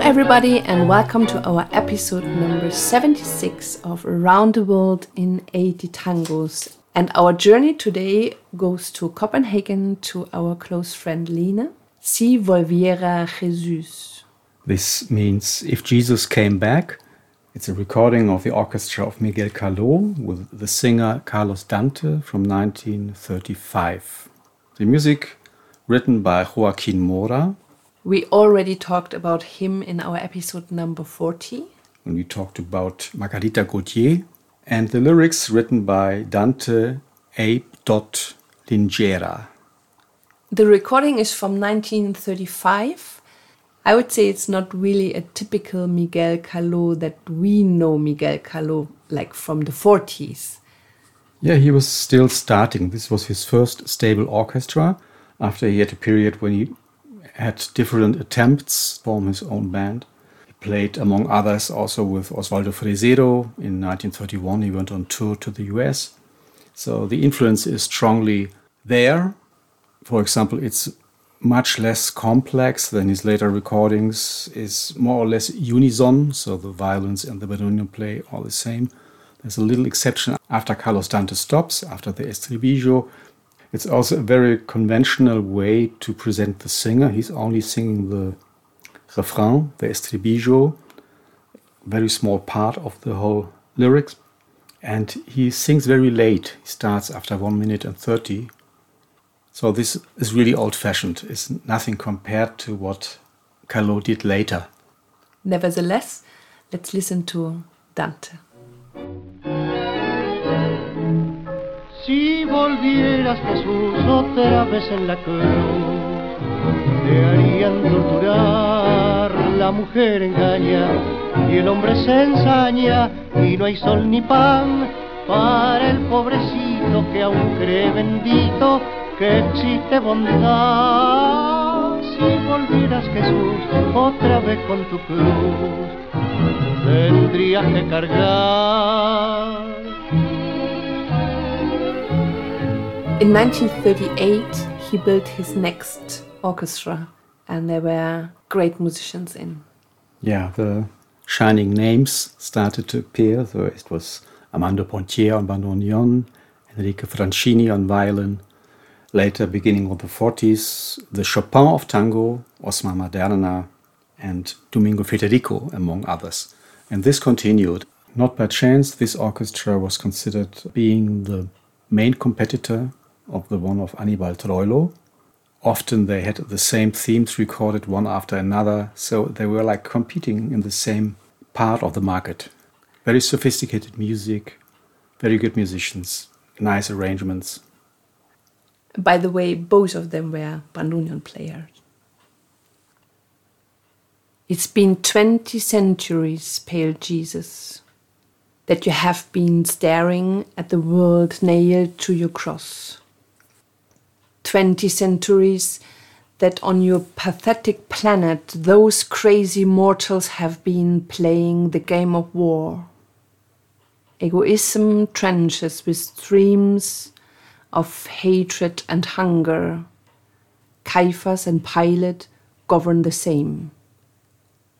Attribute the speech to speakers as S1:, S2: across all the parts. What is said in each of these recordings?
S1: everybody, and welcome to our episode number 76 of Around the World in 80 Tangos. And our journey today goes to Copenhagen to our close friend Lina. Si volviera Jesus.
S2: This means if Jesus came back. It's a recording of the orchestra of Miguel Caló with the singer Carlos Dante from 1935. The music written by Joaquin Mora.
S1: We already talked about him in our episode number 40.
S2: When we talked about Margarita Gautier. And the lyrics written by Dante Abe. Linyera.
S1: The recording is from 1935 I would say it's not really a typical Miguel Caló that we know Miguel Caló like from the 40s.
S2: Yeah, he was still starting. This was his first stable orchestra after he had a period when he had different attempts to form his own band. He played, among others, also with Osvaldo Fresedo. In 1931, he went on tour to the US. So the influence is strongly there. For example, it's much less complex than his later recordings, is more or less unison, so the violins and the bandoneon play all the same. There's a little exception after Carlos Dante stops, after the estribillo. It's also a very conventional way to present the singer. He's only singing the refrain, the estribillo, very small part of the whole lyrics. And he sings very late. He starts after 1 minute and 30 so this is really old-fashioned. It's nothing compared to what Caló did later.
S1: Nevertheless, let's listen to Dante.
S3: Volvieras Jesús otra vez en la cruz, te harían torturar, la mujer engaña y el hombre se ensaña y no hay sol ni pan para el pobrecito que aún cree bendito que existe bondad. Si volvieras Jesús otra vez con tu cruz, tendrías que cargar.
S1: In 1938, he built his next orchestra, and there were great musicians in.
S2: Yeah, the shining names started to appear. So it was Armando Pontier on bandoneon, Enrique Francini on violin, Later, beginning of the 40s, the Chopin of tango, Osmar Maderna, and Domingo Federico, among others. And this continued. Not by chance, this orchestra was considered being the main competitor of the one of Anibal Troilo. Often they had the same themes recorded one after another, so they were like competing in the same part of the market. Very sophisticated music, very good musicians, nice arrangements.
S1: By the way, both of them were bandoneon players. It's been 20 centuries, pale Jesus, that you have been staring at the world nailed to your cross. 20 centuries that on your pathetic planet those crazy mortals have been playing the game of war. Egoism trenches with streams of hatred and hunger. Caiaphas and Pilate govern the same.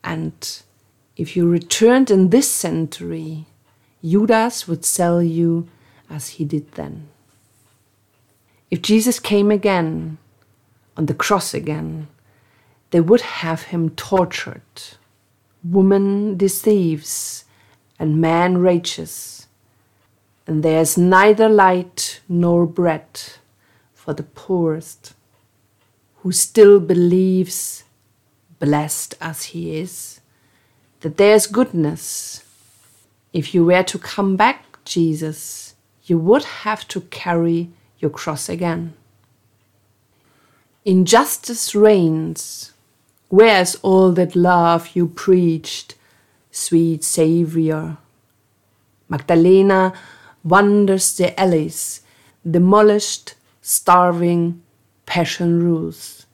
S1: And if you returned in this century, Judas would sell you as he did then. If Jesus came again, on the cross again, they would have him tortured. Woman deceives, and man rages and there's neither light nor bread for the poorest, who still believes, blessed as he is, that there's goodness. If you were to come back, Jesus, you would have to carry your cross again. Injustice reigns. Where's all that love you preached, sweet Saviour? Magdalena wanders the alleys, demolished, starving, passion rules.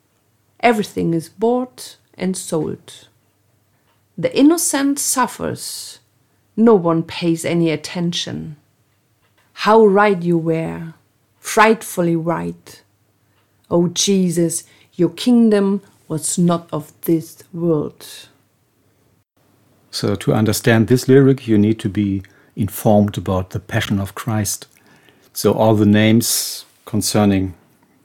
S1: Everything is bought and sold. The innocent suffers. No one pays any attention. How right you were, frightfully right. O oh Jesus, your kingdom was not of this world.
S2: So, to understand this lyric, you need to be informed about the Passion of Christ. So, all the names concerning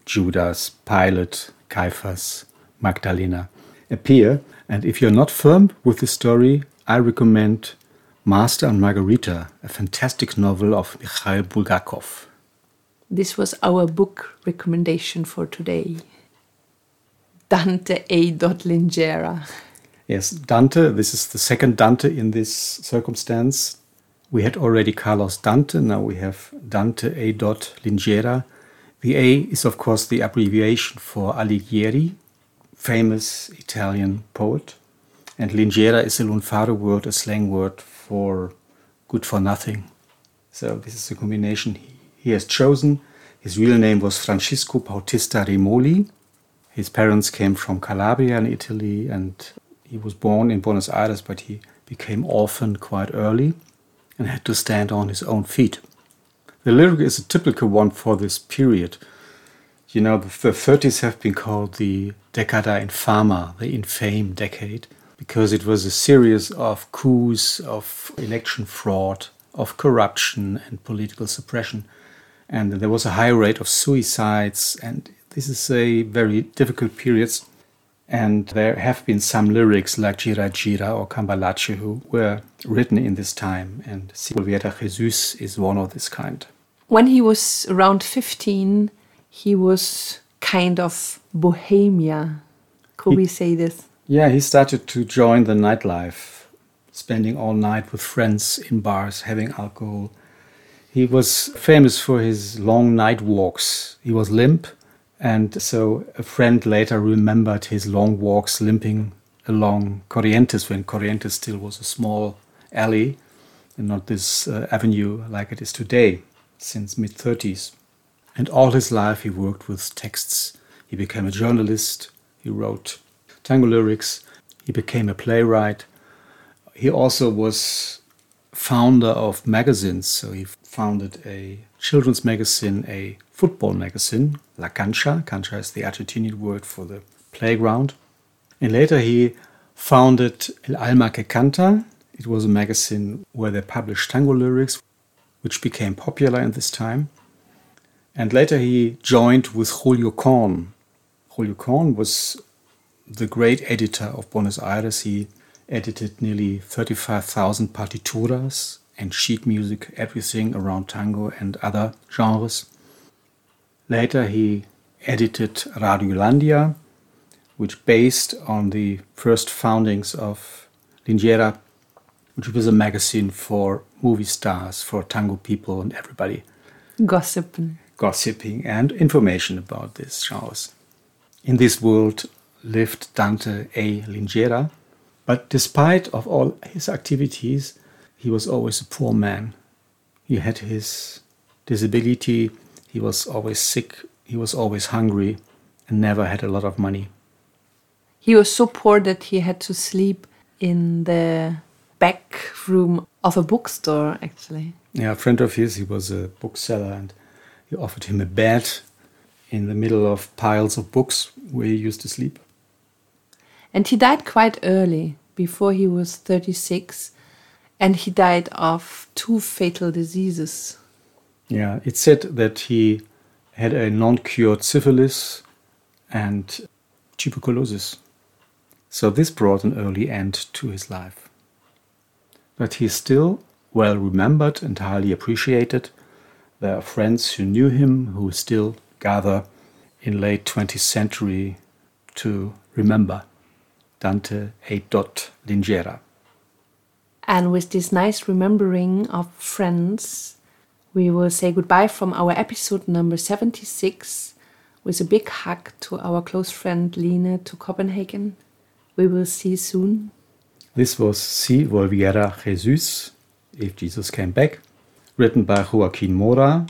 S2: Judas, Pilate, Caiaphas, Magdalena appear. And if you're not firm with the story, I recommend Master and Margarita, a fantastic novel of Mikhail Bulgakov.
S1: This was our book recommendation for today. Dante A. Linyera.
S2: Yes, Dante, this is the second Dante in this circumstance. We had already Carlos Dante, now we have Dante A. Linyera. The A is, of course, the abbreviation for Alighieri, famous Italian poet. And Linyera is a lunfardo word, a slang word for good for nothing. So this is a combination he, has chosen. His real name was Francisco Bautista Rímoli. His parents came from Calabria in Italy and he was born in Buenos Aires, but he became orphaned quite early and had to stand on his own feet. The lyric is a typical one for this period. You know, the 30s have been called the Decada Infame, the infame decade, because it was a series of coups, of election fraud, of corruption and political suppression. And there was a high rate of suicides, and this is a very difficult period. And there have been some lyrics like Yira Yira or Cambalache who were written in this time, and Si Volviera Jesus is one of this kind.
S1: When he was around 15, he was kind of bohemia. Could
S2: He-
S1: we say this?
S2: Yeah, he started to join the nightlife, spending all night with friends in bars, having alcohol. He was famous for his long night walks. He was limp, and so a friend later remembered his long walks limping along Corrientes when Corrientes still was a small alley and not this uh, avenue like it is today since mid 30s. And all his life he worked with texts. He became a journalist, he wrote tango lyrics, he became a playwright. He also was founder of magazines, so he founded a children's magazine, a football magazine, La Cancha. Cancha is the Argentinian word for the playground. And later he founded El Alma que Canta. It was a magazine where they published tango lyrics, which became popular in this time. And later he joined with Julio Korn. Julio Korn was the great editor of Buenos Aires. He edited nearly 35,000 partituras and sheet music, everything around tango and other genres. Later he edited Radiolandia, which based on the first foundings of Linyera, which was a magazine for movie stars, for tango people and everybody
S1: Gossiping.
S2: gossiping and information about these genres. In this world lived Dante A. Linyera, but despite of all his activities, he was always a poor man. He had his disability, he was always sick, he was always hungry, and never had a lot of money.
S1: He was so poor that he had to sleep in the back room of a bookstore, actually.
S2: Yeah, a friend of his, he was a bookseller, and he offered him a bed in the middle of piles of books where he used to sleep.
S1: And he died quite early, before he was 36, and he died of two fatal diseases.
S2: Yeah, it said that he had a non cured syphilis and tuberculosis. So this brought an early end to his life. But he is still well remembered and highly appreciated. There are friends who knew him who still gather in late 20th century to remember Dante A. Linyera.
S1: And with this nice remembering of friends, we will say goodbye from our episode number 76 with a big hug to our close friend Line to Copenhagen. We will see you soon.
S2: This was Si Volviera Jesus, If Jesus Came Back, written by Joaquin Mora.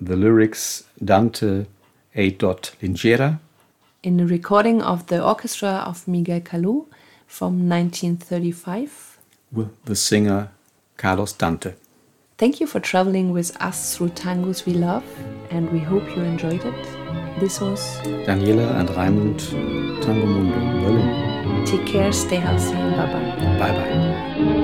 S2: The lyrics Dante A. Linyera.
S1: In a recording of the orchestra of Miguel Caló from 1935.
S2: with the singer Carlos Dante.
S1: Thank you for traveling with us through tangos we love, and we hope you enjoyed it. This was
S2: Daniela and Raimund Tango Mundo, Berlin.
S1: Take care, stay healthy, and bye bye.
S2: Bye bye.